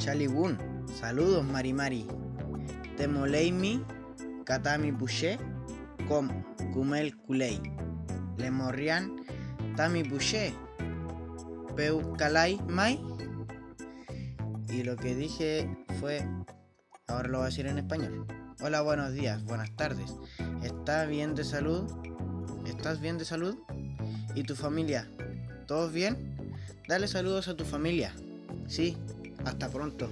Chalibun. Saludos, Mari Mari. Temoleimi, Katami Puché, Com, Kumel Kulei. Lemorrian, Tami Puché, Peukalai Mai. Y lo que dije fue, ahora lo voy a decir en español. Hola, buenos días, buenas tardes. ¿Estás bien de salud? ¿Estás bien de salud? ¿Y tu familia? ¿Todos bien? Dale saludos a tu familia. Sí, hasta pronto.